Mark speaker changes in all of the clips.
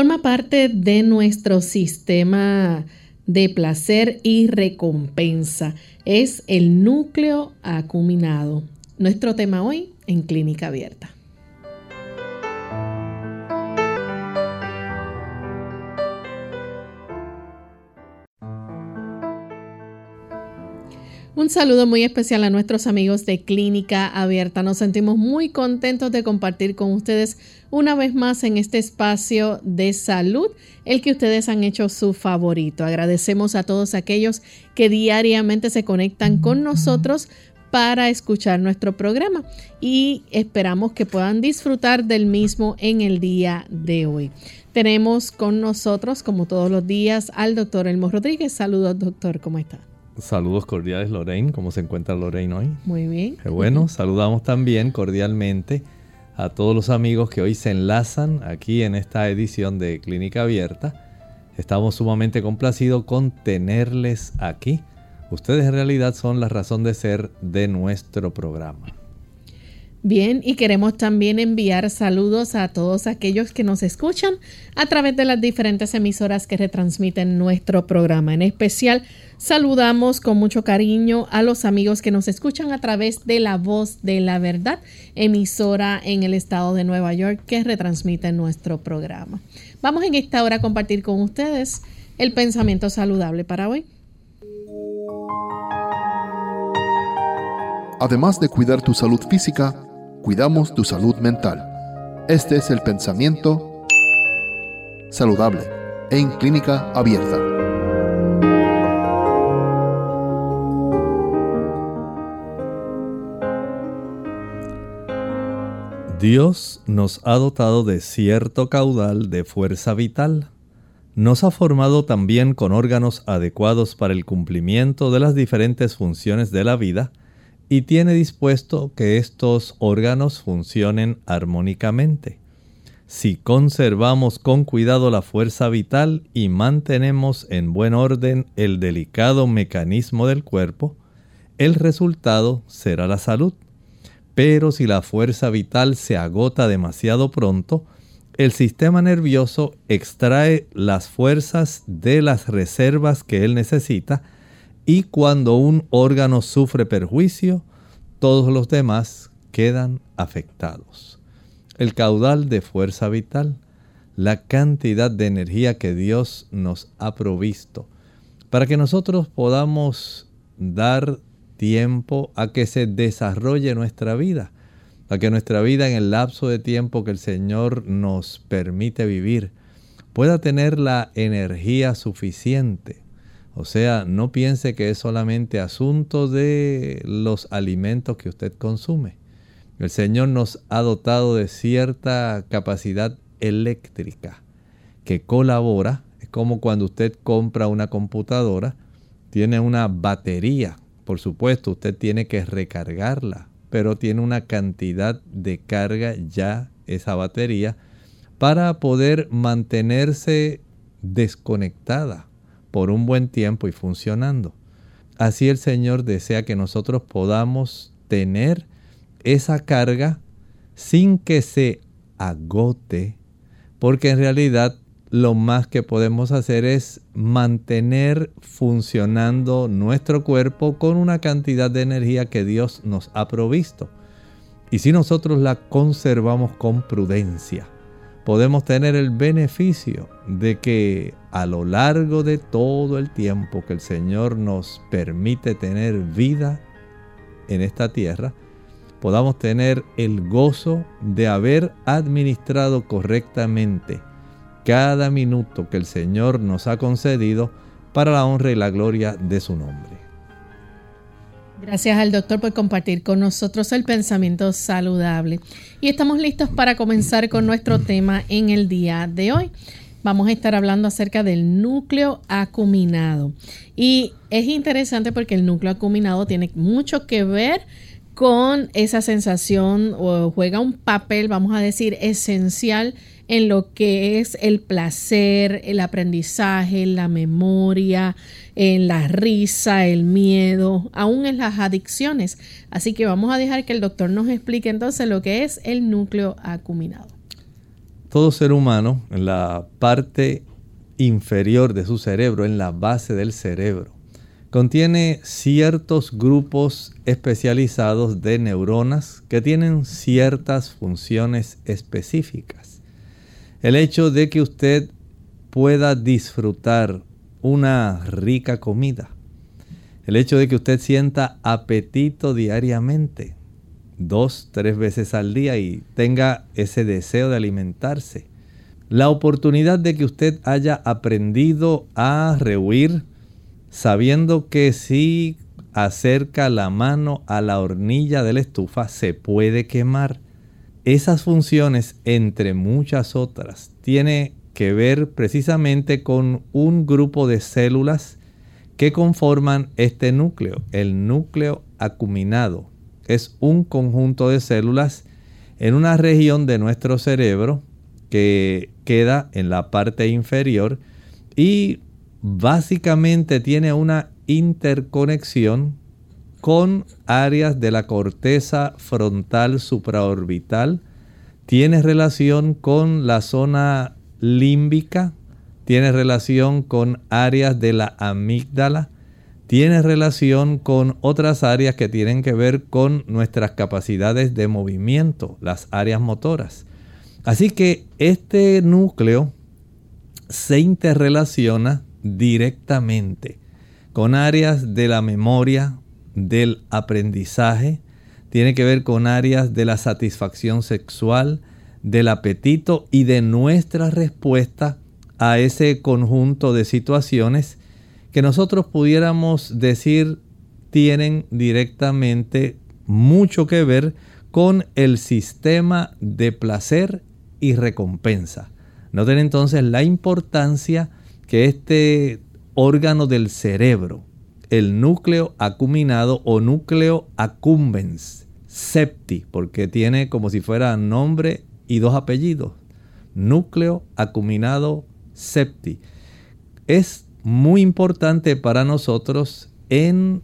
Speaker 1: Forma parte de nuestro sistema de placer y recompensa. Es el núcleo acuminado. Nuestro tema hoy en Clínica Abierta. Un saludo muy especial a nuestros amigos de Clínica Abierta. Nos sentimos muy contentos de compartir con ustedes una vez más en este espacio de salud, el que ustedes han hecho su favorito. Agradecemos a todos aquellos que diariamente se conectan con nosotros para escuchar nuestro programa y esperamos que puedan disfrutar del mismo en el día de hoy. Tenemos con nosotros, como todos los días, al doctor Elmo Rodríguez. Saludos, doctor, ¿cómo está?
Speaker 2: Saludos cordiales, Lorraine. ¿Cómo se encuentra Lorraine hoy?
Speaker 1: Muy bien.
Speaker 2: Qué bueno. Saludamos también cordialmente a todos los amigos que hoy se enlazan aquí en esta edición de Clínica Abierta. Estamos sumamente complacidos con tenerles aquí. Ustedes en realidad son la razón de ser de nuestro programa.
Speaker 1: Bien, y queremos también enviar saludos a todos aquellos que nos escuchan a través de las diferentes emisoras que retransmiten nuestro programa. En especial, saludamos con mucho cariño a los amigos que nos escuchan a través de La Voz de la Verdad, emisora en el estado de Nueva York que retransmite nuestro programa. Vamos en esta hora a compartir con ustedes el pensamiento saludable para hoy.
Speaker 3: Además de cuidar tu salud física, cuidamos tu salud mental. Este es el pensamiento saludable en clínica abierta.
Speaker 2: Dios nos ha dotado de cierto caudal de fuerza vital. Nos ha formado también con órganos adecuados para el cumplimiento de las diferentes funciones de la vida y tiene dispuesto que estos órganos funcionen armónicamente. Si conservamos con cuidado la fuerza vital y mantenemos en buen orden el delicado mecanismo del cuerpo, el resultado será la salud. Pero si la fuerza vital se agota demasiado pronto, el sistema nervioso extrae las fuerzas de las reservas que él necesita y cuando un órgano sufre perjuicio, todos los demás quedan afectados. El caudal de fuerza vital, la cantidad de energía que Dios nos ha provisto, para que nosotros podamos dar tiempo a que se desarrolle nuestra vida, a que nuestra vida en el lapso de tiempo que el Señor nos permite vivir pueda tener la energía suficiente o sea, no piense que es solamente asunto de los alimentos que usted consume. El Señor nos ha dotado de cierta capacidad eléctrica que colabora. Es como cuando usted compra una computadora, tiene una batería. Por supuesto, usted tiene que recargarla, pero tiene una cantidad de carga ya esa batería para poder mantenerse desconectada por un buen tiempo y funcionando. Así el Señor desea que nosotros podamos tener esa carga sin que se agote, porque en realidad lo más que podemos hacer es mantener funcionando nuestro cuerpo con una cantidad de energía que Dios nos ha provisto. Y si nosotros la conservamos con prudencia, podemos tener el beneficio de que a lo largo de todo el tiempo que el Señor nos permite tener vida en esta tierra, podamos tener el gozo de haber administrado correctamente cada minuto que el Señor nos ha concedido para la honra y la gloria de su nombre.
Speaker 1: Gracias al doctor por compartir con nosotros el pensamiento saludable. Y estamos listos para comenzar con nuestro tema en el día de hoy. Vamos a estar hablando acerca del núcleo acuminado. Y es interesante porque el núcleo acuminado tiene mucho que ver con esa sensación o juega un papel, vamos a decir, esencial en lo que es el placer, el aprendizaje, la memoria, en la risa, el miedo, aún en las adicciones. Así que vamos a dejar que el doctor nos explique entonces lo que es el núcleo acuminado.
Speaker 2: Todo ser humano, en la parte inferior de su cerebro, en la base del cerebro, contiene ciertos grupos especializados de neuronas que tienen ciertas funciones específicas. El hecho de que usted pueda disfrutar una rica comida. El hecho de que usted sienta apetito diariamente, dos, tres veces al día y tenga ese deseo de alimentarse. La oportunidad de que usted haya aprendido a rehuir sabiendo que si acerca la mano a la hornilla de la estufa se puede quemar esas funciones, entre muchas otras, tiene que ver precisamente con un grupo de células que conforman este núcleo, el núcleo acuminado. Es un conjunto de células en una región de nuestro cerebro que queda en la parte inferior y básicamente tiene una interconexión con áreas de la corteza frontal supraorbital, tiene relación con la zona límbica, tiene relación con áreas de la amígdala, tiene relación con otras áreas que tienen que ver con nuestras capacidades de movimiento, las áreas motoras. Así que este núcleo se interrelaciona directamente con áreas de la memoria, del aprendizaje, tiene que ver con áreas de la satisfacción sexual, del apetito y de nuestra respuesta a ese conjunto de situaciones que nosotros pudiéramos decir tienen directamente mucho que ver con el sistema de placer y recompensa. Noten entonces la importancia que este órgano del cerebro, el núcleo acuminado o núcleo accumbens septi, porque tiene como si fuera nombre y dos apellidos. Núcleo acuminado septi. Es muy importante para nosotros en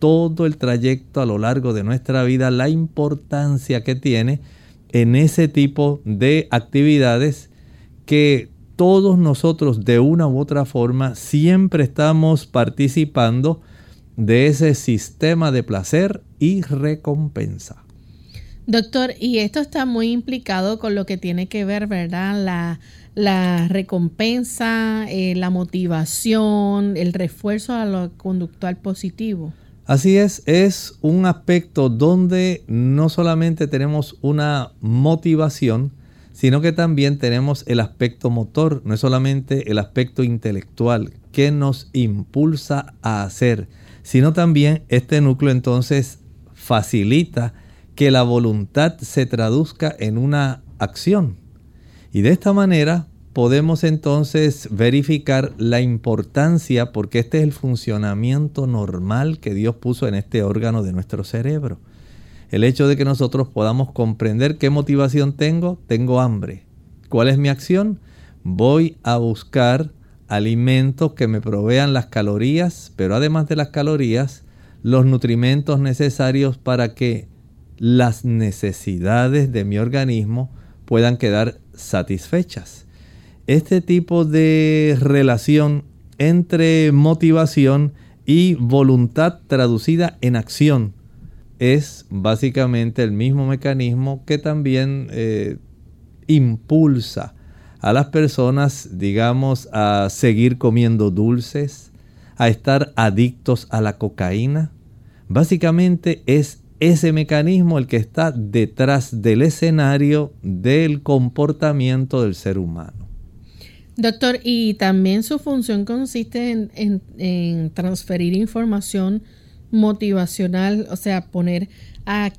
Speaker 2: todo el trayecto a lo largo de nuestra vida la importancia que tiene en ese tipo de actividades que todos nosotros de una u otra forma siempre estamos participando de ese sistema de placer y recompensa.
Speaker 1: Doctor, y esto está muy implicado con lo que tiene que ver, ¿verdad? La, recompensa, eh, la motivación, el refuerzo a lo conductual positivo.
Speaker 2: Así es, es un aspecto donde no solamente tenemos una motivación, sino que también tenemos el aspecto motor, no es solamente el aspecto intelectual que nos impulsa a hacer, sino también este núcleo entonces facilita que la voluntad se traduzca en una acción. Y de esta manera podemos entonces verificar la importancia, porque este es el funcionamiento normal que Dios puso en este órgano de nuestro cerebro. El hecho de que nosotros podamos comprender qué motivación tengo, tengo hambre. ¿Cuál es mi acción? Voy a buscar alimentos que me provean las calorías, pero además de las calorías, los nutrimentos necesarios para que las necesidades de mi organismo puedan quedar satisfechas. Este tipo de relación entre motivación y voluntad traducida en acción es básicamente el mismo mecanismo que también eh, impulsa a las personas, digamos, a seguir comiendo dulces, a estar adictos a la cocaína. Básicamente es ese mecanismo el que está detrás del escenario del comportamiento del ser humano.
Speaker 1: Doctor, y también su función consiste en, transferir información motivacional, o sea, poner a,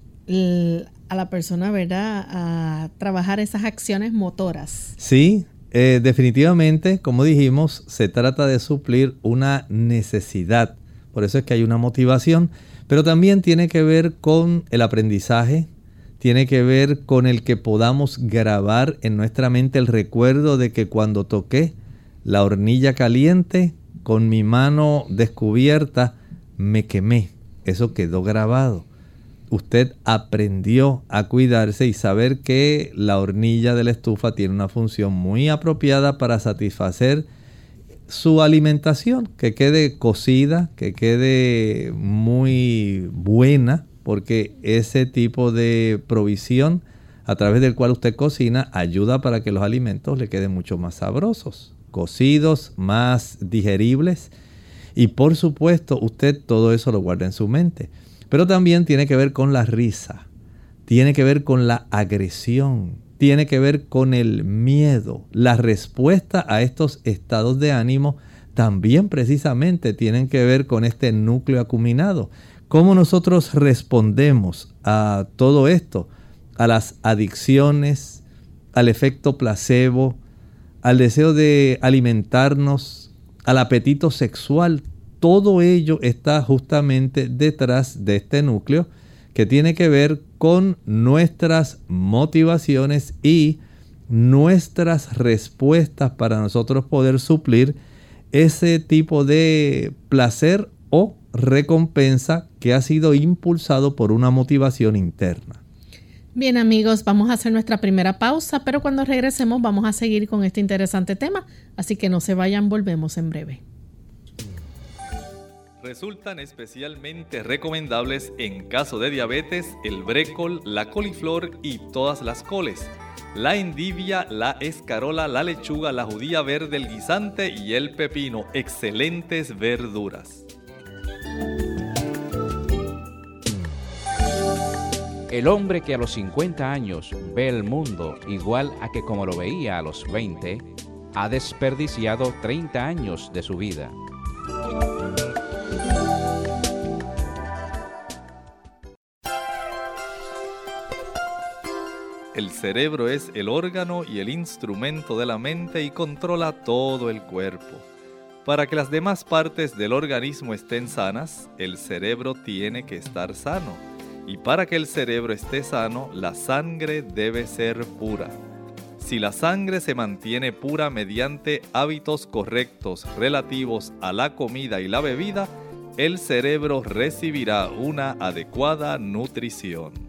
Speaker 1: a la persona, ¿verdad?, a trabajar esas acciones motoras.
Speaker 2: Sí, eh, definitivamente, como dijimos, se trata de suplir una necesidad. Por eso es que hay una motivación, pero también tiene que ver con el aprendizaje, tiene que ver con el que podamos grabar en nuestra mente el recuerdo de que cuando toqué la hornilla caliente con mi mano descubierta, me quemé. Eso quedó grabado usted aprendió a cuidarse y saber que la hornilla de la estufa tiene una función muy apropiada para satisfacer su alimentación, que quede cocida, que quede muy buena, porque ese tipo de provisión a través del cual usted cocina ayuda para que los alimentos le queden mucho más sabrosos, cocidos, más digeribles. Y por supuesto, usted todo eso lo guarda en su mente. Pero también tiene que ver con la risa, tiene que ver con la agresión, tiene que ver con el miedo. La respuesta a estos estados de ánimo también precisamente tienen que ver con este núcleo acuminado. ¿Cómo nosotros respondemos a todo esto? A las adicciones, al efecto placebo, al deseo de alimentarnos, al apetito sexual todo ello está justamente detrás de este núcleo que tiene que ver con nuestras motivaciones y nuestras respuestas para nosotros poder suplir ese tipo de placer o recompensa que ha sido impulsado por una motivación interna.
Speaker 1: Bien amigos, vamos a hacer nuestra primera pausa, pero cuando regresemos vamos a seguir con este interesante tema, así que no se vayan, volvemos en breve
Speaker 4: resultan especialmente recomendables en caso de diabetes el brécol, la coliflor y todas las coles, la endivia, la escarola, la lechuga, la judía verde, el guisante y el pepino, excelentes verduras.
Speaker 5: El hombre que a los 50 años ve el mundo igual a que como lo veía a los 20, ha desperdiciado 30 años de su vida.
Speaker 4: El cerebro es el órgano y el instrumento de la mente y controla todo el cuerpo. Para que las demás partes del organismo estén sanas, el cerebro tiene que estar sano. Y para que el cerebro esté sano, la sangre debe ser pura. Si la sangre se mantiene pura mediante hábitos correctos relativos a la comida y la bebida, el cerebro recibirá una adecuada nutrición.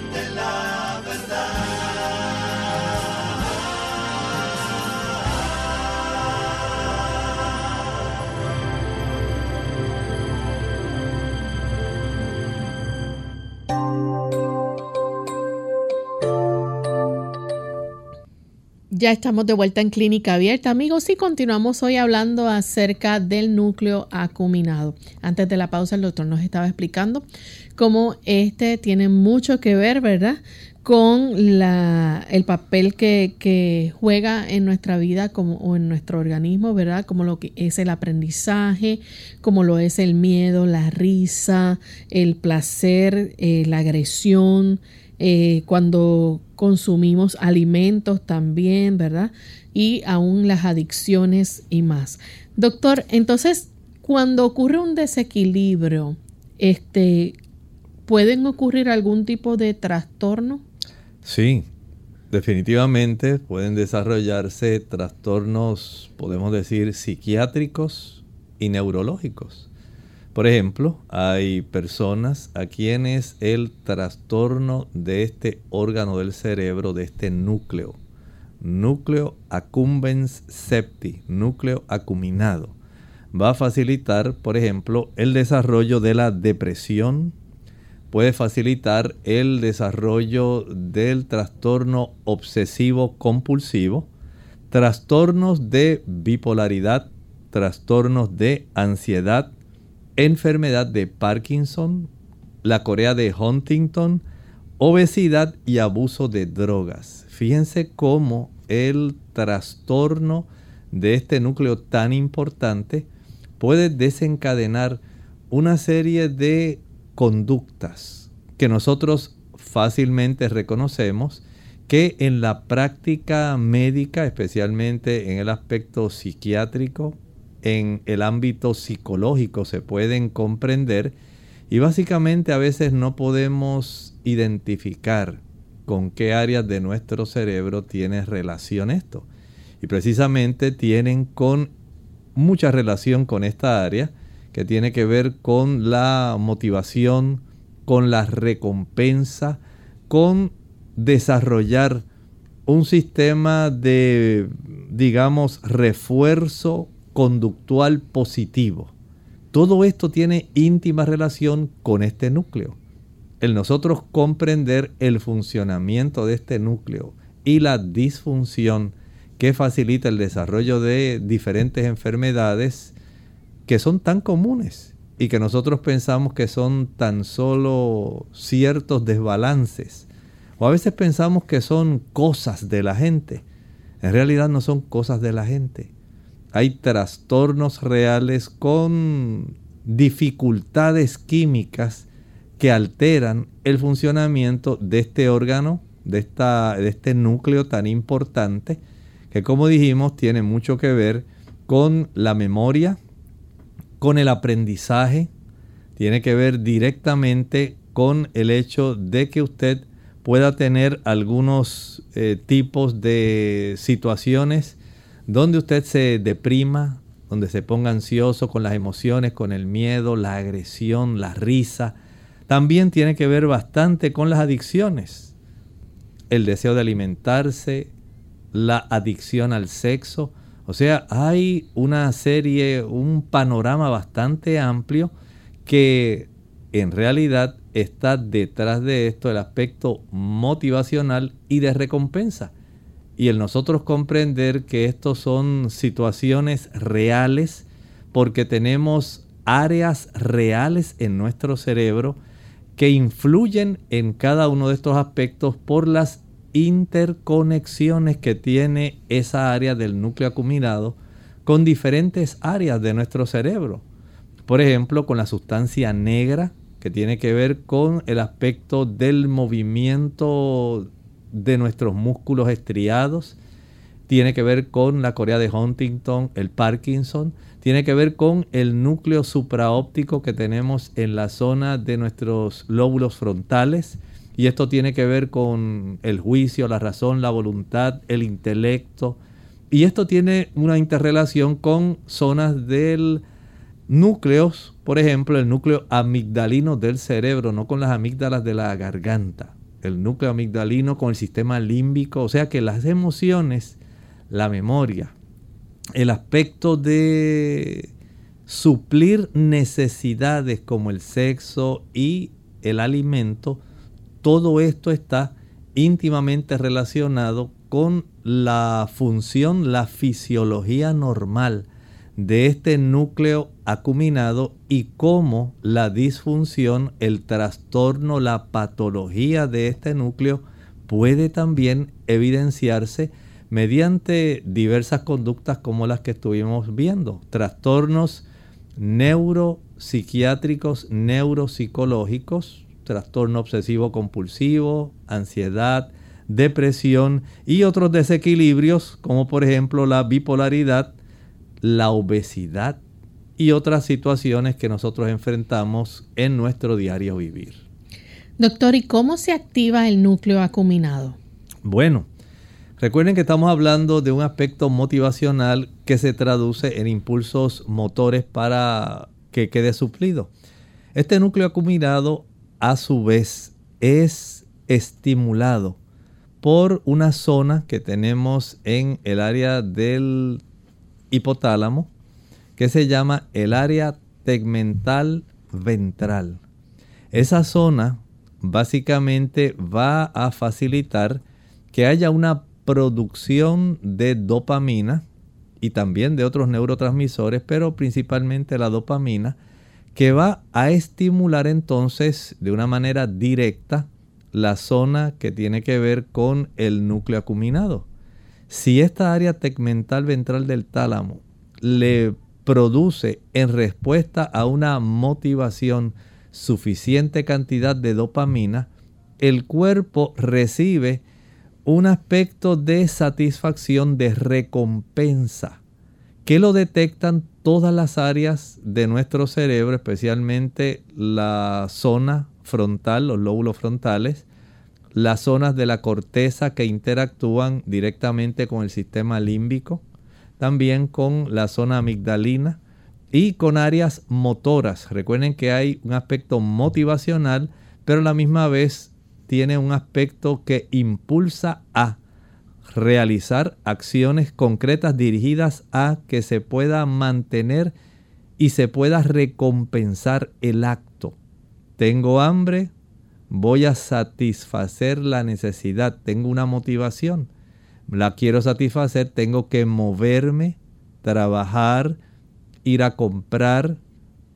Speaker 1: Ya estamos de vuelta en Clínica Abierta, amigos, y continuamos hoy hablando acerca del núcleo acuminado. Antes de la pausa, el doctor nos estaba explicando cómo este tiene mucho que ver, ¿verdad? Con el papel que, juega en nuestra vida como, o en nuestro organismo, ¿verdad? Como lo que es el aprendizaje, como lo es el miedo, la risa, el placer, eh, la agresión, eh, cuando consumimos alimentos también, ¿verdad? Y aún las adicciones y más. Doctor, entonces, cuando ocurre un desequilibrio, este, ¿pueden ocurrir algún tipo de trastorno?
Speaker 2: Sí, definitivamente pueden desarrollarse trastornos, podemos decir, psiquiátricos y neurológicos. Por ejemplo, hay personas a quienes el trastorno de este órgano del cerebro, de este núcleo núcleo accumbens septi, núcleo acuminado, va a facilitar, por ejemplo, el desarrollo de la depresión, puede facilitar el desarrollo del trastorno obsesivo compulsivo, trastornos de bipolaridad, trastornos de ansiedad, enfermedad de Parkinson, la Corea de Huntington, obesidad y abuso de drogas. Fíjense cómo el trastorno de este núcleo tan importante puede desencadenar una serie de conductas que nosotros fácilmente reconocemos que en la práctica médica, especialmente en el aspecto psiquiátrico, en el ámbito psicológico se pueden comprender y básicamente a veces no podemos identificar con qué áreas de nuestro cerebro tiene relación esto. Y precisamente tienen con mucha relación con esta área que tiene que ver con la motivación, con la recompensa, con desarrollar un sistema de, digamos, refuerzo conductual positivo. Todo esto tiene íntima relación con este núcleo. El nosotros comprender el funcionamiento de este núcleo y la disfunción que facilita el desarrollo de diferentes enfermedades que son tan comunes y que nosotros pensamos que son tan solo ciertos desbalances. O a veces pensamos que son cosas de la gente. En realidad no son cosas de la gente. Hay trastornos reales con dificultades químicas que alteran el funcionamiento de este órgano, de, esta, de este núcleo tan importante, que como dijimos tiene mucho que ver con la memoria, con el aprendizaje, tiene que ver directamente con el hecho de que usted pueda tener algunos eh, tipos de situaciones donde usted se deprima, donde se ponga ansioso con las emociones, con el miedo, la agresión, la risa. También tiene que ver bastante con las adicciones. El deseo de alimentarse, la adicción al sexo, o sea, hay una serie, un panorama bastante amplio que en realidad está detrás de esto el aspecto motivacional y de recompensa. Y el nosotros comprender que estos son situaciones reales porque tenemos áreas reales en nuestro cerebro que influyen en cada uno de estos aspectos por las interconexiones que tiene esa área del núcleo acuminado con diferentes áreas de nuestro cerebro. Por ejemplo, con la sustancia negra, que tiene que ver con el aspecto del movimiento de nuestros músculos estriados, tiene que ver con la Corea de Huntington, el Parkinson, tiene que ver con el núcleo supraóptico que tenemos en la zona de nuestros lóbulos frontales, y esto tiene que ver con el juicio, la razón, la voluntad, el intelecto. Y esto tiene una interrelación con zonas del núcleos, por ejemplo, el núcleo amigdalino del cerebro, no con las amígdalas de la garganta. El núcleo amigdalino con el sistema límbico, o sea que las emociones, la memoria, el aspecto de suplir necesidades como el sexo y el alimento, todo esto está íntimamente relacionado con la función, la fisiología normal de este núcleo acuminado y cómo la disfunción, el trastorno, la patología de este núcleo puede también evidenciarse mediante diversas conductas como las que estuvimos viendo, trastornos neuropsiquiátricos, neuropsicológicos, trastorno obsesivo compulsivo, ansiedad, depresión y otros desequilibrios como por ejemplo la bipolaridad, la obesidad y otras situaciones que nosotros enfrentamos en nuestro diario vivir.
Speaker 1: Doctor, ¿y cómo se activa el núcleo acuminado?
Speaker 2: Bueno, recuerden que estamos hablando de un aspecto motivacional que se traduce en impulsos motores para que quede suplido. Este núcleo acuminado a su vez es estimulado por una zona que tenemos en el área del hipotálamo que se llama el área tegmental ventral. Esa zona básicamente va a facilitar que haya una producción de dopamina y también de otros neurotransmisores, pero principalmente la dopamina, que va a estimular entonces de una manera directa la zona que tiene que ver con el núcleo acuminado. Si esta área tegmental ventral del tálamo le produce en respuesta a una motivación suficiente cantidad de dopamina, el cuerpo recibe un aspecto de satisfacción, de recompensa, que lo detectan todas las áreas de nuestro cerebro, especialmente la zona frontal, los lóbulos frontales, las zonas de la corteza que interactúan directamente con el sistema límbico, también con la zona amigdalina y con áreas motoras. Recuerden que hay un aspecto motivacional, pero a la misma vez tiene un aspecto que impulsa a realizar acciones concretas dirigidas a que se pueda mantener y se pueda recompensar el acto. Tengo hambre, voy a satisfacer la necesidad, tengo una motivación, la quiero satisfacer, tengo que moverme, trabajar, ir a comprar,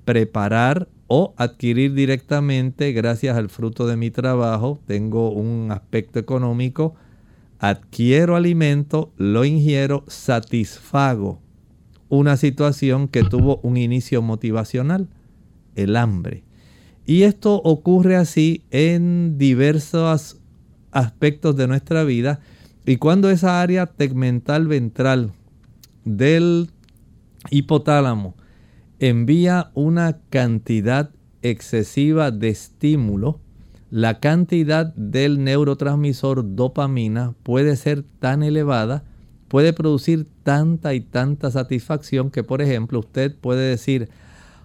Speaker 2: preparar o adquirir directamente gracias al fruto de mi trabajo, tengo un aspecto económico, adquiero alimento, lo ingiero, satisfago una situación que tuvo un inicio motivacional, el hambre. Y esto ocurre así en diversos aspectos de nuestra vida. Y cuando esa área tegmental ventral del hipotálamo envía una cantidad excesiva de estímulo, la cantidad del neurotransmisor dopamina puede ser tan elevada, puede producir tanta y tanta satisfacción que, por ejemplo, usted puede decir,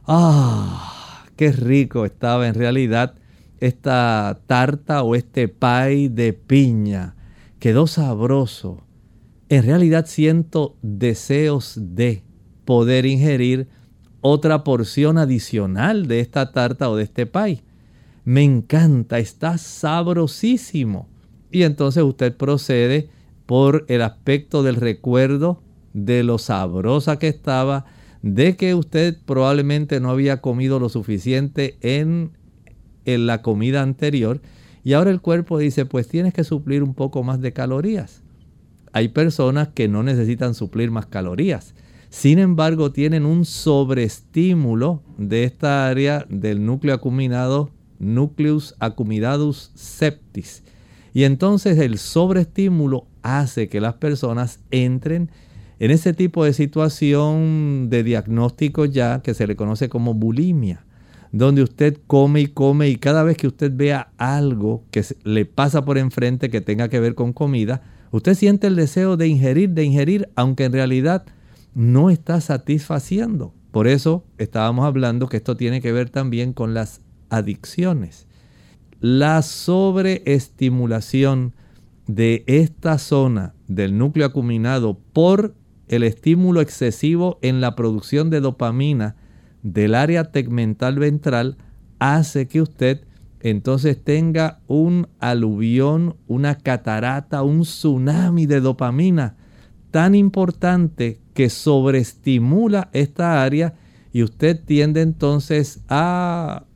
Speaker 2: ah, qué rico estaba en realidad esta tarta o este pie de piña, quedó sabroso. En realidad siento deseos de poder ingerir otra porción adicional de esta tarta o de este pie me encanta, está sabrosísimo. Y entonces usted procede por el aspecto del recuerdo de lo sabrosa que estaba, de que usted probablemente no había comido lo suficiente en, en la comida anterior. Y ahora el cuerpo dice, pues tienes que suplir un poco más de calorías. Hay personas que no necesitan suplir más calorías. Sin embargo, tienen un sobreestímulo de esta área del núcleo acuminado nucleus accuminatus septis. Y entonces el sobreestímulo hace que las personas entren en ese tipo de situación de diagnóstico ya que se le conoce como bulimia, donde usted come y come y cada vez que usted vea algo que le pasa por enfrente que tenga que ver con comida, usted siente el deseo de ingerir, de ingerir, aunque en realidad no está satisfaciendo. Por eso estábamos hablando que esto tiene que ver también con las adicciones. La sobreestimulación de esta zona del núcleo acuminado por el estímulo excesivo en la producción de dopamina del área tegmental ventral hace que usted entonces tenga un aluvión, una catarata, un tsunami de dopamina tan importante que sobreestimula esta área y usted tiende entonces a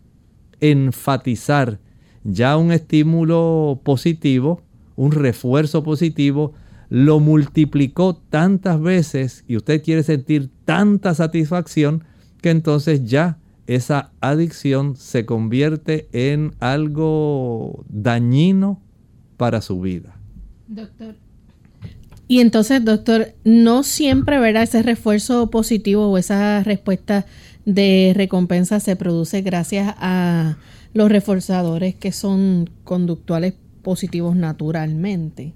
Speaker 2: enfatizar ya un estímulo positivo, un refuerzo positivo, lo multiplicó tantas veces y usted quiere sentir tanta satisfacción que entonces ya esa adicción se convierte en algo dañino para su vida.
Speaker 1: Doctor. Y entonces, doctor, no siempre verá ese refuerzo positivo o esa respuesta de recompensa se produce gracias a los reforzadores que son conductuales positivos naturalmente.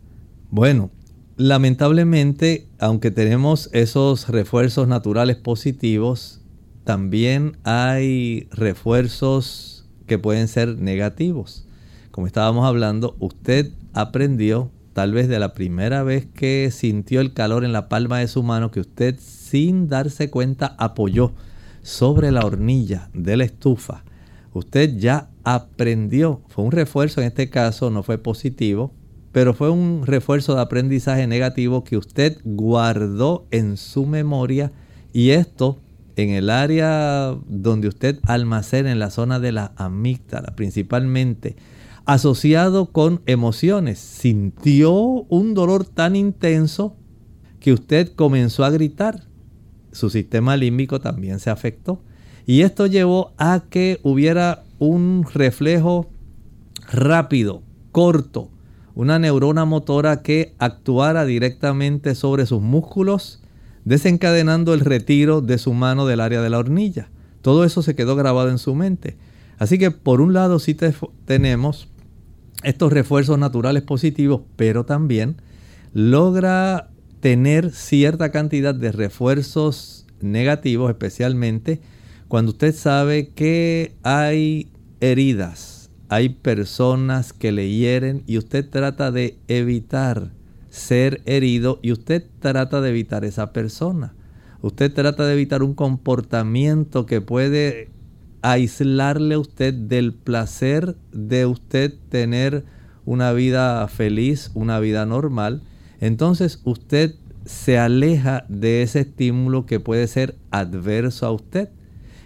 Speaker 2: Bueno, lamentablemente, aunque tenemos esos refuerzos naturales positivos, también hay refuerzos que pueden ser negativos. Como estábamos hablando, usted aprendió tal vez de la primera vez que sintió el calor en la palma de su mano que usted sin darse cuenta apoyó sobre la hornilla de la estufa. Usted ya aprendió, fue un refuerzo en este caso, no fue positivo, pero fue un refuerzo de aprendizaje negativo que usted guardó en su memoria y esto en el área donde usted almacena en la zona de la amígdala principalmente asociado con emociones. Sintió un dolor tan intenso que usted comenzó a gritar. Su sistema límbico también se afectó. Y esto llevó a que hubiera un reflejo rápido, corto, una neurona motora que actuara directamente sobre sus músculos, desencadenando el retiro de su mano del área de la hornilla. Todo eso se quedó grabado en su mente. Así que por un lado sí tenemos estos refuerzos naturales positivos, pero también logra tener cierta cantidad de refuerzos negativos, especialmente cuando usted sabe que hay heridas, hay personas que le hieren y usted trata de evitar ser herido y usted trata de evitar esa persona. Usted trata de evitar un comportamiento que puede aislarle a usted del placer de usted tener una vida feliz, una vida normal, entonces usted se aleja de ese estímulo que puede ser adverso a usted.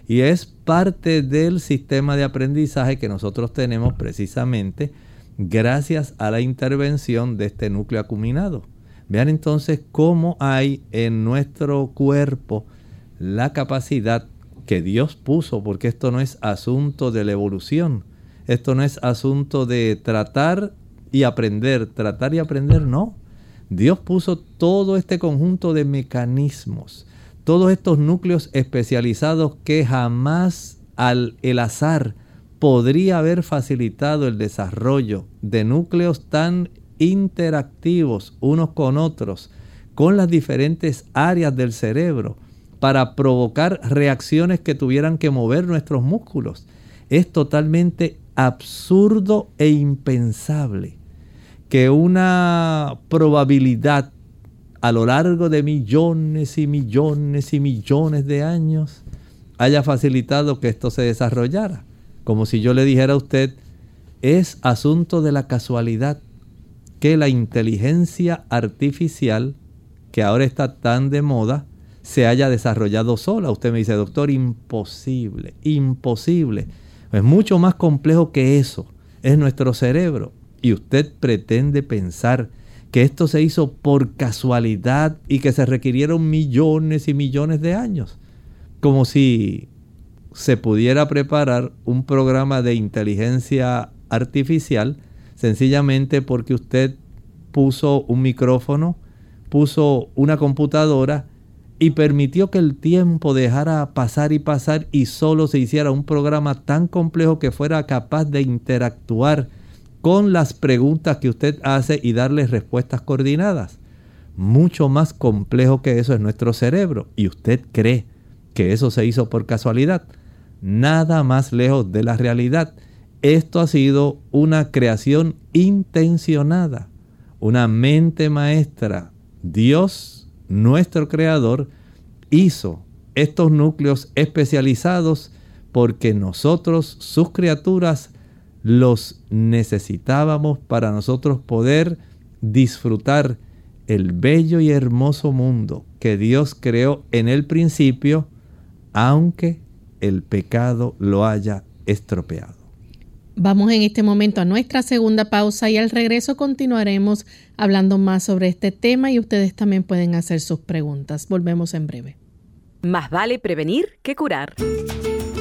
Speaker 2: Y es parte del sistema de aprendizaje que nosotros tenemos precisamente gracias a la intervención de este núcleo acuminado. Vean entonces cómo hay en nuestro cuerpo la capacidad que Dios puso, porque esto no es asunto de la evolución, esto no es asunto de tratar y aprender, tratar y aprender, no. Dios puso todo este conjunto de mecanismos, todos estos núcleos especializados que jamás al el azar podría haber facilitado el desarrollo de núcleos tan interactivos unos con otros, con las diferentes áreas del cerebro, para provocar reacciones que tuvieran que mover nuestros músculos. Es totalmente absurdo e impensable que una probabilidad a lo largo de millones y millones y millones de años haya facilitado que esto se desarrollara. Como si yo le dijera a usted, es asunto de la casualidad que la inteligencia artificial, que ahora está tan de moda, se haya desarrollado sola. Usted me dice, doctor, imposible, imposible. Es mucho más complejo que eso. Es nuestro cerebro. Y usted pretende pensar que esto se hizo por casualidad y que se requirieron millones y millones de años. Como si se pudiera preparar un programa de inteligencia artificial sencillamente porque usted puso un micrófono, puso una computadora y permitió que el tiempo dejara pasar y pasar y solo se hiciera un programa tan complejo que fuera capaz de interactuar con las preguntas que usted hace y darle respuestas coordinadas. Mucho más complejo que eso es nuestro cerebro y usted cree que eso se hizo por casualidad. Nada más lejos de la realidad. Esto ha sido una creación intencionada, una mente maestra. Dios nuestro creador hizo estos núcleos especializados porque nosotros, sus criaturas, los necesitábamos para nosotros poder disfrutar el bello y hermoso mundo que Dios creó en el principio, aunque el pecado lo haya estropeado.
Speaker 1: Vamos en este momento a nuestra segunda pausa y al regreso continuaremos hablando más sobre este tema y ustedes también pueden hacer sus preguntas. Volvemos en breve.
Speaker 6: Más vale prevenir que curar.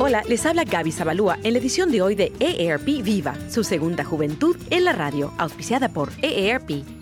Speaker 6: Hola, les habla Gaby Zabalúa en la edición de hoy de EARP Viva, su segunda juventud en la radio, auspiciada por EARP.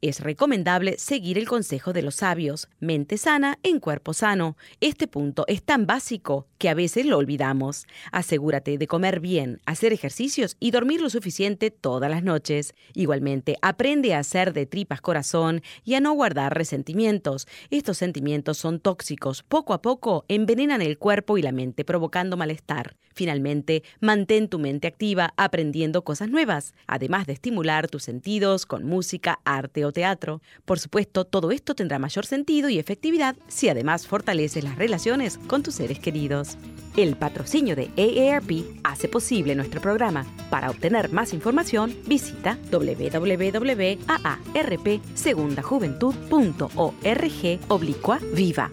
Speaker 6: es recomendable seguir el consejo de los sabios, mente sana en cuerpo sano. Este punto es tan básico que a veces lo olvidamos. Asegúrate de comer bien, hacer ejercicios y dormir lo suficiente todas las noches. Igualmente, aprende a hacer de tripas corazón y a no guardar resentimientos. Estos sentimientos son tóxicos. Poco a poco envenenan el cuerpo y la mente, provocando malestar. Finalmente, mantén tu mente activa aprendiendo cosas nuevas, además de estimular tus sentidos con arte o teatro. Por supuesto, todo esto tendrá mayor sentido y efectividad si además fortaleces las relaciones con tus seres queridos. El patrocinio de AARP hace posible nuestro programa. Para obtener más información, visita www.aarpsegundajuventud.org oblicua viva.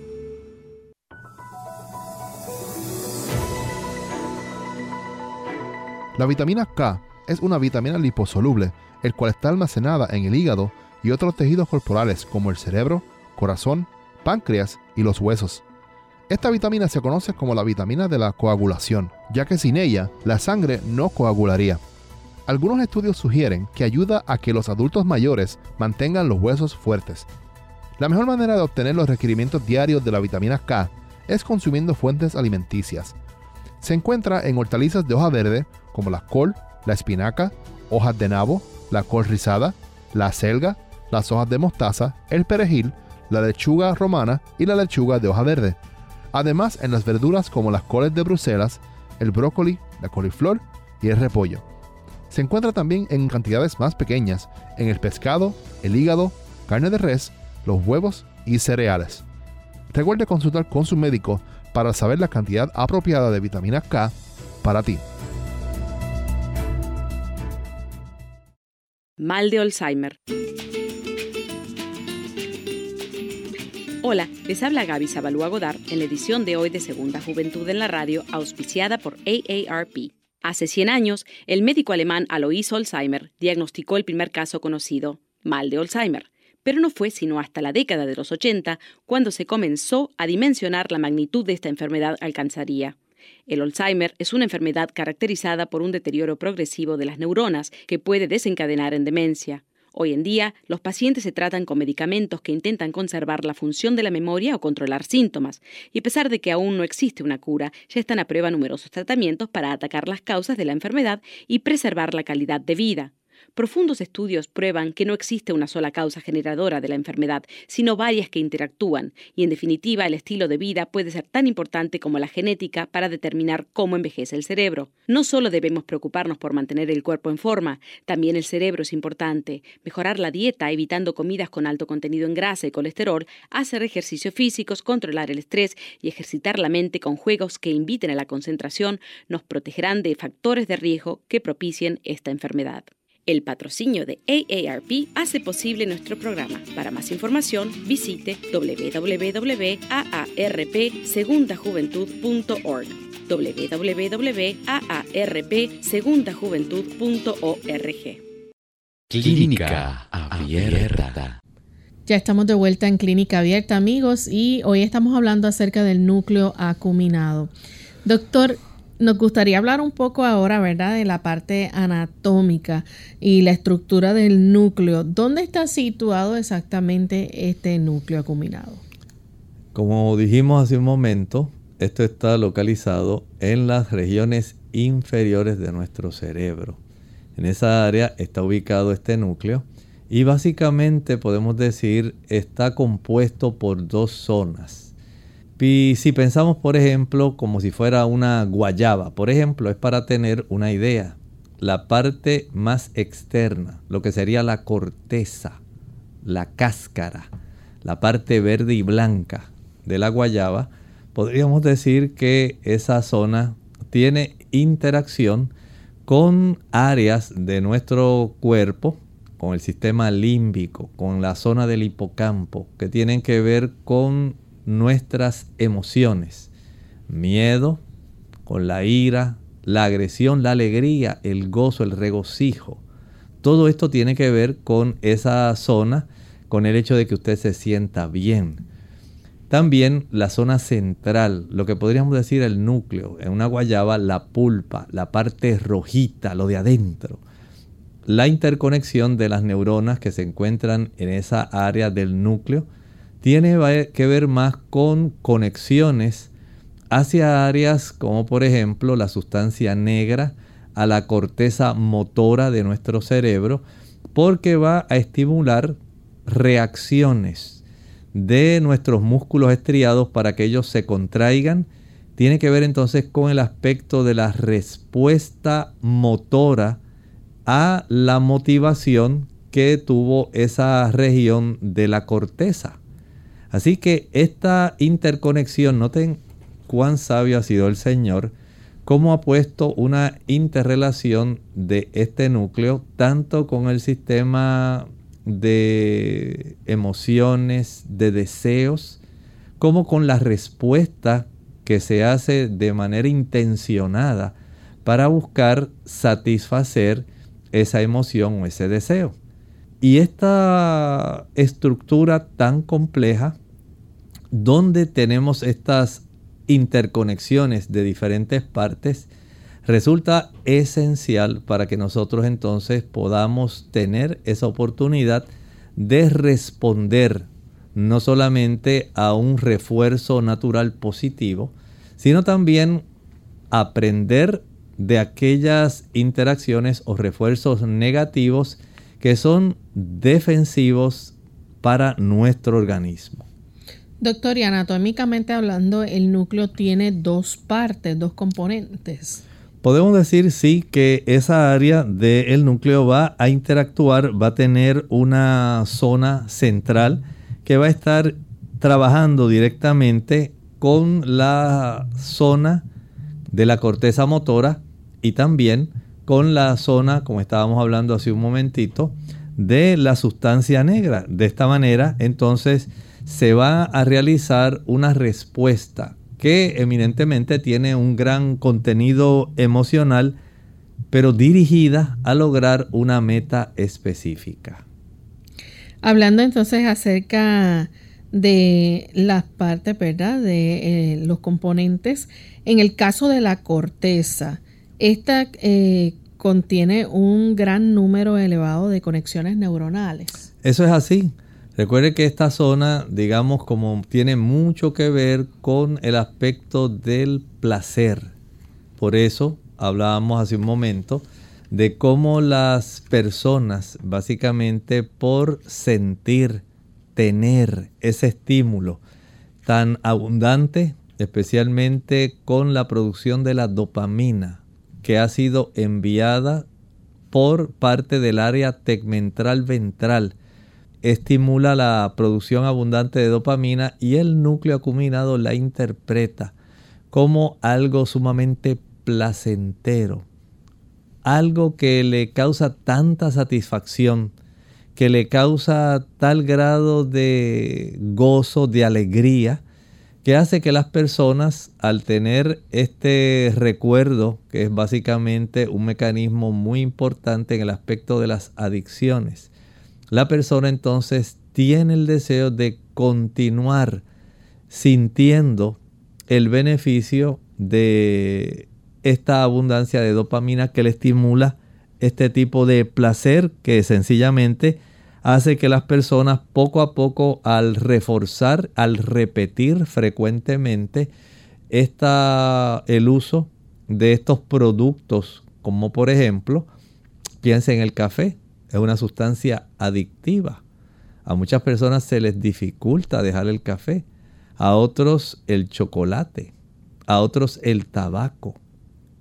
Speaker 3: La vitamina K es una vitamina liposoluble, el cual está almacenada en el hígado y otros tejidos corporales como el cerebro, corazón, páncreas y los huesos. Esta vitamina se conoce como la vitamina de la coagulación, ya que sin ella la sangre no coagularía. Algunos estudios sugieren que ayuda a que los adultos mayores mantengan los huesos fuertes. La mejor manera de obtener los requerimientos diarios de la vitamina K es consumiendo fuentes alimenticias. Se encuentra en hortalizas de hoja verde como la col, la espinaca, hojas de nabo, la col rizada, la selga, las hojas de mostaza, el perejil, la lechuga romana y la lechuga de hoja verde. Además en las verduras como las coles de Bruselas, el brócoli, la coliflor y el repollo. Se encuentra también en cantidades más pequeñas en el pescado, el hígado, carne de res, los huevos y cereales. Recuerde consultar con su médico para saber la cantidad apropiada de vitamina K para ti.
Speaker 6: Mal de Alzheimer. Hola, les habla Gaby Zabalúa Godard en la edición de hoy de Segunda Juventud en la Radio, auspiciada por AARP. Hace 100 años, el médico alemán Alois Alzheimer diagnosticó el primer caso conocido, mal de Alzheimer, pero no fue sino hasta la década de los 80 cuando se comenzó a dimensionar la magnitud de esta enfermedad alcanzaría. El Alzheimer es una enfermedad caracterizada por un deterioro progresivo de las neuronas que puede desencadenar en demencia. Hoy en día, los pacientes se tratan con medicamentos que intentan conservar la función de la memoria o controlar síntomas, y a pesar de que aún no existe una cura, ya están a prueba numerosos tratamientos para atacar las causas de la enfermedad y preservar la calidad de vida. Profundos estudios prueban que no existe una sola causa generadora de la enfermedad, sino varias que interactúan, y en definitiva el estilo de vida puede ser tan importante como la genética para determinar cómo envejece el cerebro. No solo debemos preocuparnos por mantener el cuerpo en forma, también el cerebro es importante. Mejorar la dieta evitando comidas con alto contenido en grasa y colesterol, hacer ejercicios físicos, controlar el estrés y ejercitar la mente con juegos que inviten a la concentración nos protegerán de factores de riesgo que propicien esta enfermedad. El patrocinio de AARP hace posible nuestro programa. Para más información, visite www.aarpsegundajuventud.org www.aarpsegundajuventud.org
Speaker 7: Clínica Abierta.
Speaker 1: Ya estamos de vuelta en Clínica Abierta, amigos, y hoy estamos hablando acerca del núcleo acuminado. Doctor, nos gustaría hablar un poco ahora, ¿verdad?, de la parte anatómica y la estructura del núcleo. ¿Dónde está situado exactamente este núcleo acuminado?
Speaker 2: Como dijimos hace un momento, esto está localizado en las regiones inferiores de nuestro cerebro. En esa área está ubicado este núcleo y básicamente podemos decir está compuesto por dos zonas y si pensamos, por ejemplo, como si fuera una guayaba, por ejemplo, es para tener una idea. La parte más externa, lo que sería la corteza, la cáscara, la parte verde y blanca de la guayaba, podríamos decir que esa zona tiene interacción con áreas de nuestro cuerpo, con el sistema límbico, con la zona del hipocampo, que tienen que ver con nuestras emociones. Miedo, con la ira, la agresión, la alegría, el gozo, el regocijo. Todo esto tiene que ver con esa zona, con el hecho de que usted se sienta bien. También la zona central, lo que podríamos decir el núcleo, en una guayaba la pulpa, la parte rojita, lo de adentro. la interconexión de las neuronas que se encuentran en esa área del núcleo tiene que ver más con conexiones hacia áreas como por ejemplo la sustancia negra a la corteza motora de nuestro cerebro porque va a estimular reacciones de nuestros músculos estriados para que ellos se contraigan. Tiene que ver entonces con el aspecto de la respuesta motora a la motivación que tuvo esa región de la corteza. Así que esta interconexión, noten cuán sabio ha sido el Señor, cómo ha puesto una interrelación de este núcleo tanto con el sistema de emociones, de deseos, como con la respuesta que se hace de manera intencionada para buscar satisfacer esa emoción o ese deseo. Y esta estructura tan compleja, donde tenemos estas interconexiones de diferentes partes, resulta esencial para que nosotros entonces podamos tener esa oportunidad de responder no solamente a un refuerzo natural positivo, sino también aprender de aquellas interacciones o refuerzos negativos que son defensivos para nuestro organismo.
Speaker 1: Doctor, y anatómicamente hablando, el núcleo tiene dos partes, dos componentes.
Speaker 2: Podemos decir sí que esa área del núcleo va a interactuar, va a tener una zona central que va a estar trabajando directamente con la zona de la corteza motora y también con la zona, como estábamos hablando hace un momentito, de la sustancia negra. De esta manera, entonces, se va a realizar una respuesta que eminentemente tiene un gran contenido emocional, pero dirigida a lograr una meta específica.
Speaker 1: Hablando entonces acerca de las partes, ¿verdad? De eh, los componentes. En el caso de la corteza, esta eh, contiene un gran número elevado de conexiones neuronales.
Speaker 2: Eso es así. Recuerde que esta zona, digamos, como tiene mucho que ver con el aspecto del placer. Por eso hablábamos hace un momento de cómo las personas, básicamente por sentir, tener ese estímulo tan abundante, especialmente con la producción de la dopamina, que ha sido enviada por parte del área tegmentral ventral, estimula la producción abundante de dopamina y el núcleo acuminado la interpreta como algo sumamente placentero, algo que le causa tanta satisfacción, que le causa tal grado de gozo, de alegría, que hace que las personas al tener este recuerdo, que es básicamente un mecanismo muy importante en el aspecto de las adicciones, la persona entonces tiene el deseo de continuar sintiendo el beneficio de esta abundancia de dopamina que le estimula este tipo de placer que sencillamente hace que las personas poco a poco al reforzar, al repetir frecuentemente el uso de estos productos, como por ejemplo, piensa en el café, es una sustancia adictiva. A muchas personas se les dificulta dejar el café, a otros el chocolate, a otros el tabaco,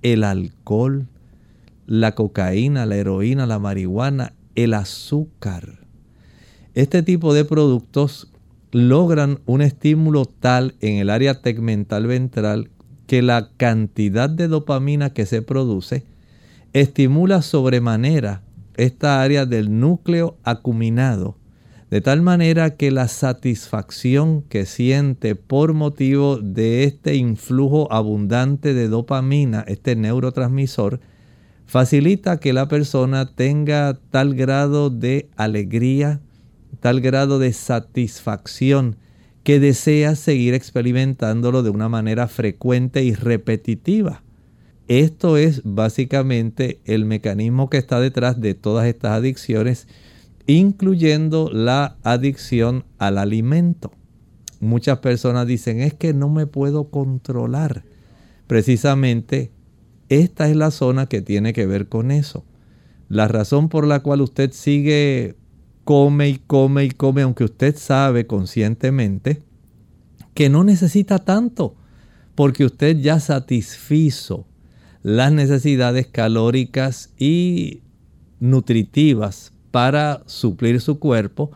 Speaker 2: el alcohol, la cocaína, la heroína, la marihuana, el azúcar. Este tipo de productos logran un estímulo tal en el área tegmental ventral que la cantidad de dopamina que se produce estimula sobremanera esta área del núcleo acuminado, de tal manera que la satisfacción que siente por motivo de este influjo abundante de dopamina, este neurotransmisor, facilita que la persona tenga tal grado de alegría, tal grado de satisfacción, que desea seguir experimentándolo de una manera frecuente y repetitiva. Esto es básicamente el mecanismo que está detrás de todas estas adicciones, incluyendo la adicción al alimento. Muchas personas dicen, es que no me puedo controlar. Precisamente esta es la zona que tiene que ver con eso. La razón por la cual usted sigue come y come y come, aunque usted sabe conscientemente que no necesita tanto, porque usted ya satisfizo las necesidades calóricas y nutritivas para suplir su cuerpo,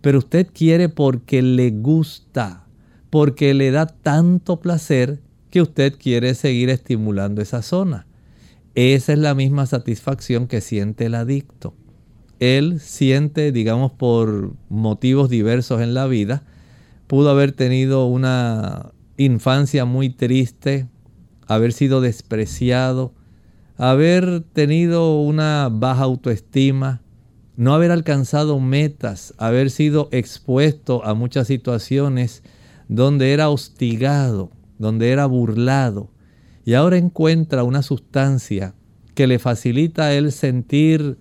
Speaker 2: pero usted quiere porque le gusta, porque le da tanto placer que usted quiere seguir estimulando esa zona. Esa es la misma satisfacción que siente el adicto. Él siente, digamos, por motivos diversos en la vida, pudo haber tenido una infancia muy triste, haber sido despreciado, haber tenido una baja autoestima, no haber alcanzado metas, haber sido expuesto a muchas situaciones donde era hostigado, donde era burlado, y ahora encuentra una sustancia que le facilita a él sentir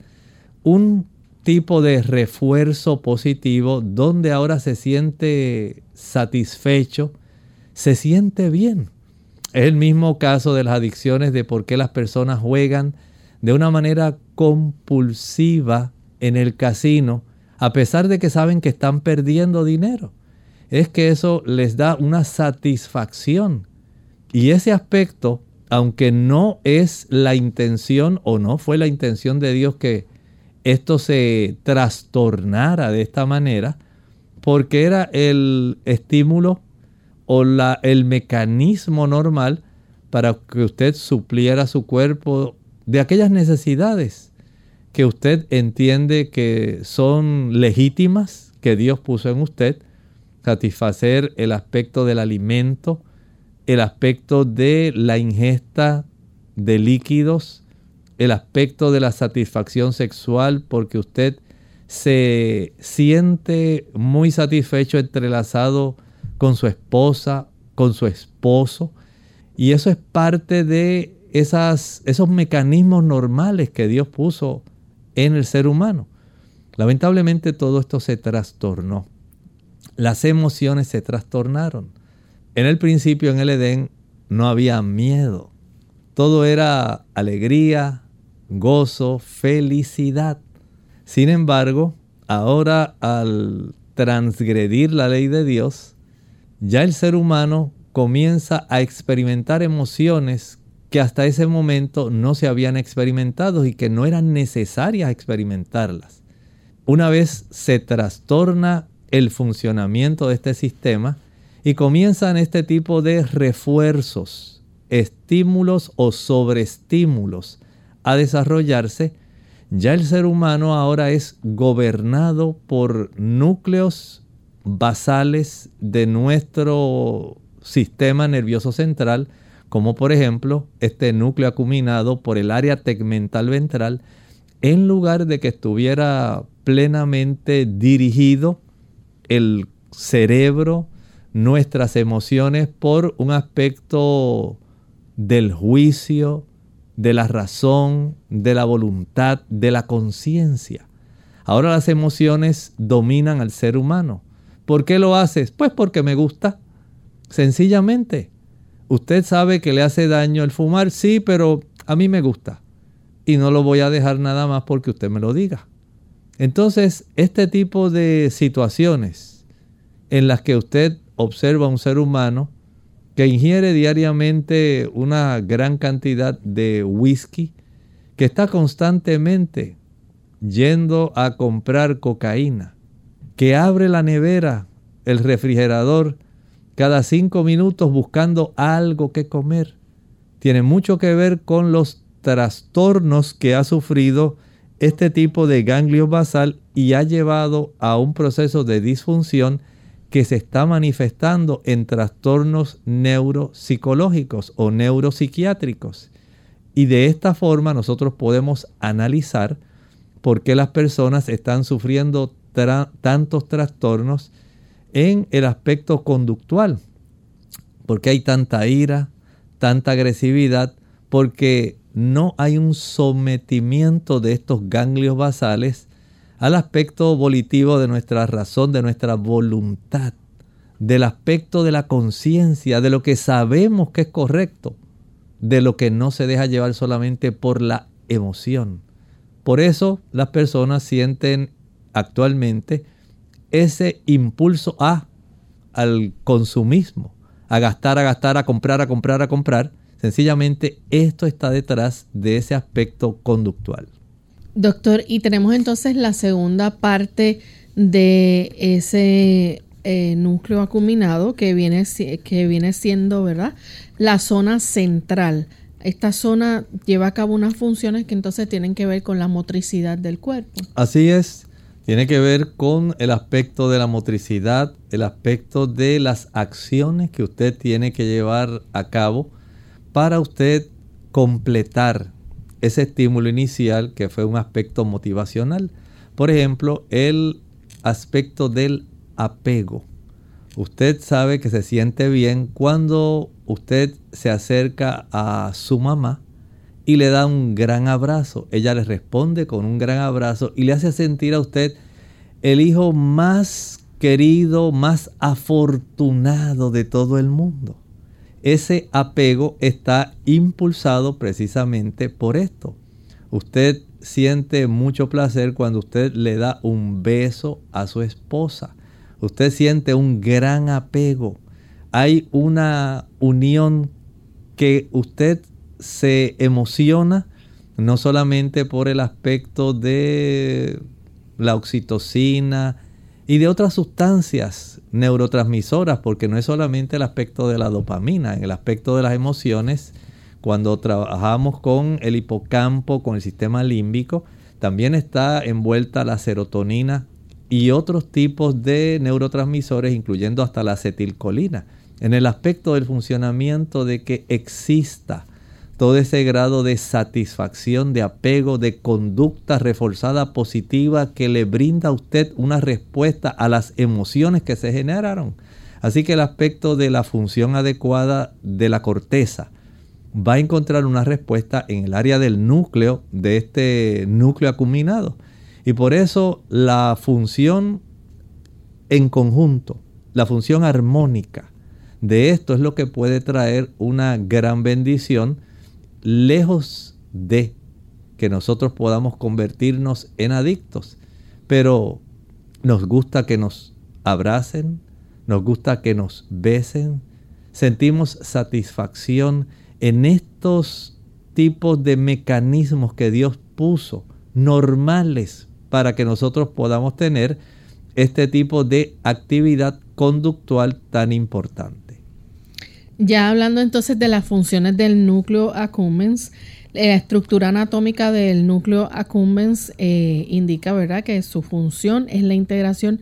Speaker 2: un tipo de refuerzo positivo donde ahora se siente satisfecho, se siente bien. Es el mismo caso de las adicciones de por qué las personas juegan de una manera compulsiva en el casino a pesar de que saben que están perdiendo dinero. Es que eso les da una satisfacción. Y ese aspecto, aunque no es la intención o no fue la intención de Dios que esto se trastornara de esta manera, porque era el estímulo o el mecanismo normal para que usted supliera su cuerpo de aquellas necesidades que usted entiende que son legítimas, que Dios puso en usted, satisfacer el aspecto del alimento, el aspecto de la ingesta de líquidos, el aspecto de la satisfacción sexual, porque usted se siente muy satisfecho entrelazado con su esposa, con su esposo, y eso es parte de esas, esos mecanismos normales que Dios puso en el ser humano. Lamentablemente todo esto se trastornó. Las emociones se trastornaron. En el principio, en el Edén, no había miedo. Todo era alegría, gozo, felicidad. Sin embargo, ahora al transgredir la ley de Dios, ya el ser humano comienza a experimentar emociones que hasta ese momento no se habían experimentado y que no eran necesarias experimentarlas. Una vez se trastorna el funcionamiento de este sistema y comienzan este tipo de refuerzos, estímulos o sobreestímulos a desarrollarse, ya el ser humano ahora es gobernado por núcleos basales de nuestro sistema nervioso central, como por ejemplo este núcleo acuminado por el área tegmental ventral, en lugar de que estuviera plenamente dirigido el cerebro, nuestras emociones por un aspecto del juicio, de la razón, de la voluntad, de la conciencia. Ahora las emociones dominan al ser humano. ¿Por qué lo haces? Pues porque me gusta. Sencillamente. Usted sabe que le hace daño el fumar, sí, pero a mí me gusta. Y no lo voy a dejar nada más porque usted me lo diga. Entonces, este tipo de situaciones en las que usted observa a un ser humano que ingiere diariamente una gran cantidad de whisky, que está constantemente yendo a comprar cocaína, que abre la nevera, el refrigerador, cada cinco minutos buscando algo que comer. Tiene mucho que ver con los trastornos que ha sufrido este tipo de ganglio basal y ha llevado a un proceso de disfunción que se está manifestando en trastornos neuropsicológicos o neuropsiquiátricos. Y de esta forma nosotros podemos analizar por qué las personas están sufriendo tantos trastornos en el aspecto conductual. ¿Por qué hay tanta ira, tanta agresividad? porque no hay un sometimiento de estos ganglios basales al aspecto volitivo de nuestra razón, de nuestra voluntad, del aspecto de la conciencia, de lo que sabemos que es correcto, de lo que no se deja llevar solamente por la emoción. Por eso las personas sienten actualmente ese impulso a al consumismo, a gastar, a gastar, a comprar, a comprar, a comprar. Sencillamente esto está detrás de ese aspecto conductual.
Speaker 1: Doctor, y tenemos entonces la segunda parte de ese eh, núcleo acuminado que viene, que viene siendo, ¿verdad? La zona central. Esta zona lleva a cabo unas funciones que entonces tienen que ver con la motricidad del cuerpo.
Speaker 2: Así es, tiene que ver con el aspecto de la motricidad, el aspecto de las acciones que usted tiene que llevar a cabo para usted completar ese estímulo inicial que fue un aspecto motivacional. Por ejemplo, el aspecto del apego. Usted sabe que se siente bien cuando usted se acerca a su mamá y le da un gran abrazo. Ella le responde con un gran abrazo y le hace sentir a usted el hijo más querido, más afortunado de todo el mundo. Ese apego está impulsado precisamente por esto. Usted siente mucho placer cuando usted le da un beso a su esposa. Usted siente un gran apego. Hay una unión que usted se emociona no solamente por el aspecto de la oxitocina y de otras sustancias neurotransmisoras, porque no es solamente el aspecto de la dopamina, en el aspecto de las emociones, cuando trabajamos con el hipocampo, con el sistema límbico, también está envuelta la serotonina y otros tipos de neurotransmisores, incluyendo hasta la acetilcolina, en el aspecto del funcionamiento de que exista todo ese grado de satisfacción, de apego, de conducta reforzada positiva que le brinda a usted una respuesta a las emociones que se generaron. Así que el aspecto de la función adecuada de la corteza va a encontrar una respuesta en el área del núcleo de este núcleo acuminado. Y por eso la función en conjunto, la función armónica de esto es lo que puede traer una gran bendición lejos de que nosotros podamos convertirnos en adictos, pero nos gusta que nos abracen, nos gusta que nos besen, sentimos satisfacción en estos tipos de mecanismos que Dios puso normales para que nosotros podamos tener este tipo de actividad conductual tan importante.
Speaker 1: Ya hablando entonces de las funciones del núcleo accumbens, la estructura anatómica del núcleo accumbens eh, indica, ¿verdad?, que su función es la integración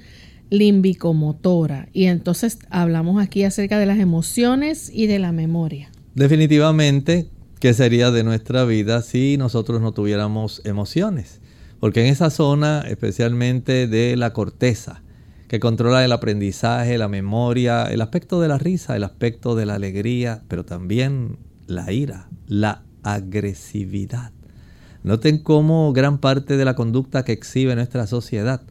Speaker 1: límbico-motora. Y entonces hablamos aquí acerca de las emociones y de la memoria.
Speaker 2: Definitivamente, ¿qué sería de nuestra vida si nosotros no tuviéramos emociones? Porque en esa zona, especialmente de la corteza, que controla el aprendizaje, la memoria, el aspecto de la risa, el aspecto de la alegría, pero también la ira, la agresividad. Noten cómo gran parte de la conducta que exhibe nuestra sociedad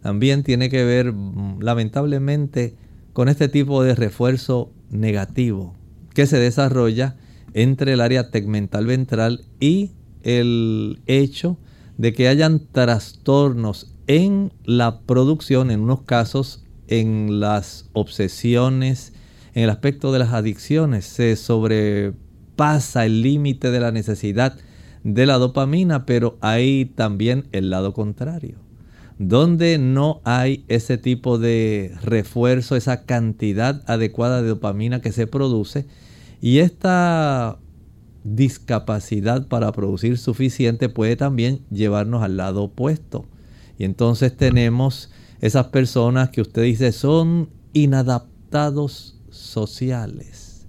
Speaker 2: también tiene que ver mm, lamentablemente con este tipo de refuerzo negativo que se desarrolla entre el área tegmental ventral y el hecho de que hayan trastornos en la producción, en unos casos, en las obsesiones, en el aspecto de las adicciones, se sobrepasa el límite de la necesidad de la dopamina, pero hay también el lado contrario, donde no hay ese tipo de refuerzo, esa cantidad adecuada de dopamina que se produce, y esta discapacidad para producir suficiente puede también llevarnos al lado opuesto y entonces tenemos esas personas que usted dice son inadaptados sociales.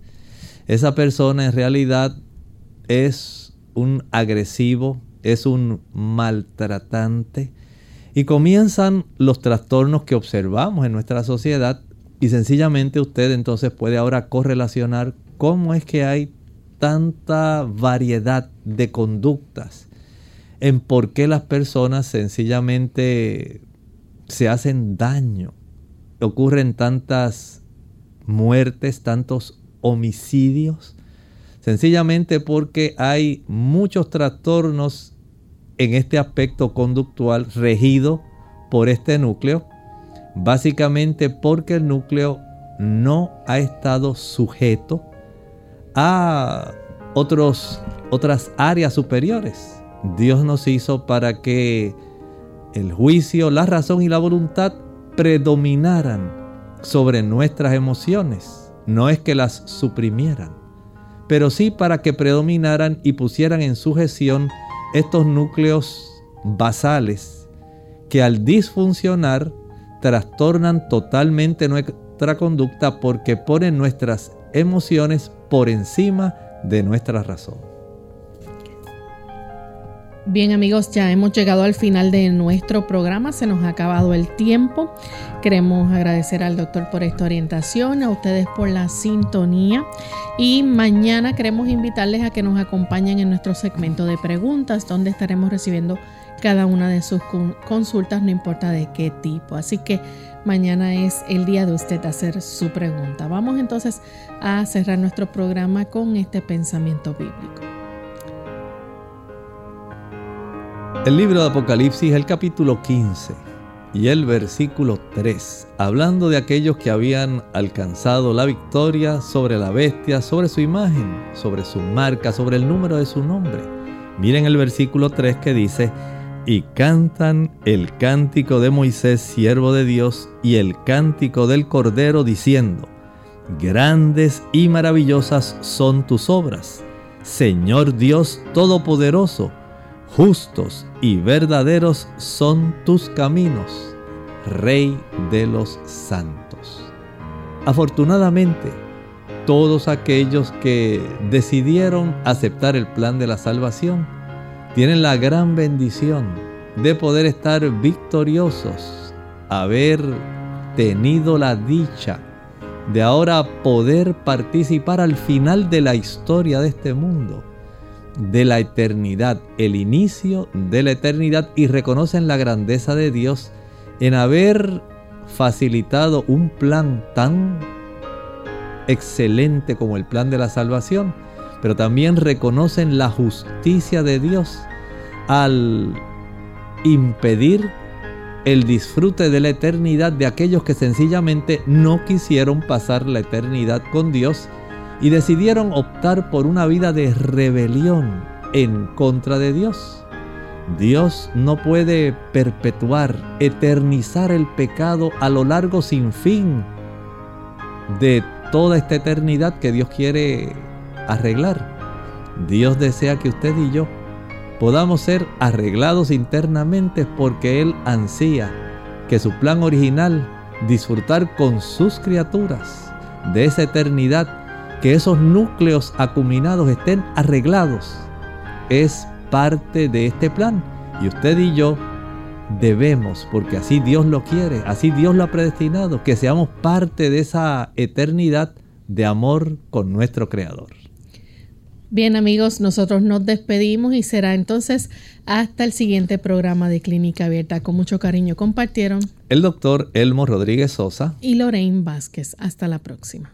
Speaker 2: Esa persona en realidad es un agresivo, es un maltratante. Y comienzan los trastornos que observamos en nuestra sociedad y sencillamente usted entonces puede ahora correlacionar cómo es que hay tanta variedad de conductas, en por qué las personas sencillamente se hacen daño, ocurren tantas muertes, tantos homicidios, sencillamente porque hay muchos trastornos en este aspecto conductual regido por este núcleo, básicamente porque el núcleo no ha estado sujeto a otros, otras áreas superiores. Dios nos hizo para que el juicio, la razón y la voluntad predominaran sobre nuestras emociones. No es que las suprimieran, pero sí para que predominaran y pusieran en sujeción estos núcleos basales que al disfuncionar trastornan totalmente nuestra conducta porque ponen nuestras emociones por encima de nuestra razón.
Speaker 1: Bien amigos, ya hemos llegado al final de nuestro programa, se nos ha acabado el tiempo. Queremos agradecer al doctor por esta orientación, a ustedes por la sintonía y mañana queremos invitarles a que nos acompañen en nuestro segmento de preguntas donde estaremos recibiendo cada una de sus consultas, no importa de qué tipo. Así que mañana es el día de usted hacer su pregunta. Vamos entonces a cerrar nuestro programa con este pensamiento bíblico.
Speaker 2: El libro de Apocalipsis, el capítulo 15 y el versículo 3, hablando de aquellos que habían alcanzado la victoria sobre la bestia, sobre su imagen, sobre su marca, sobre el número de su nombre. Miren el versículo 3 que dice, y cantan el cántico de Moisés, siervo de Dios, y el cántico del Cordero, diciendo, Grandes y maravillosas son tus obras, Señor Dios Todopoderoso, justos y verdaderos son tus caminos, Rey de los santos. Afortunadamente, todos aquellos que decidieron aceptar el plan de la salvación tienen la gran bendición de poder estar victoriosos, haber tenido la dicha de ahora poder participar al final de la historia de este mundo de la eternidad, el inicio de la eternidad y reconocen la grandeza de Dios en haber facilitado un plan tan excelente como el plan de la salvación, pero también reconocen la justicia de Dios al impedir el disfrute de la eternidad de aquellos que sencillamente no quisieron pasar la eternidad con Dios y decidieron optar por una vida de rebelión en contra de Dios. Dios no puede perpetuar, eternizar el pecado a lo largo sin fin de toda esta eternidad que Dios quiere arreglar. Dios desea que usted y yo podamos ser arreglados internamente porque Él ansía que su plan original, disfrutar con sus criaturas de esa eternidad que esos núcleos acuminados estén arreglados es parte de este plan. Y usted y yo debemos, porque así Dios lo quiere, así Dios lo ha predestinado, que seamos parte de esa eternidad de amor con nuestro Creador.
Speaker 1: Bien amigos, nosotros nos despedimos y será entonces hasta el siguiente programa de Clínica Abierta. Con mucho cariño compartieron
Speaker 2: el doctor Elmo Rodríguez Sosa
Speaker 1: y Lorraine Vázquez. Hasta la próxima.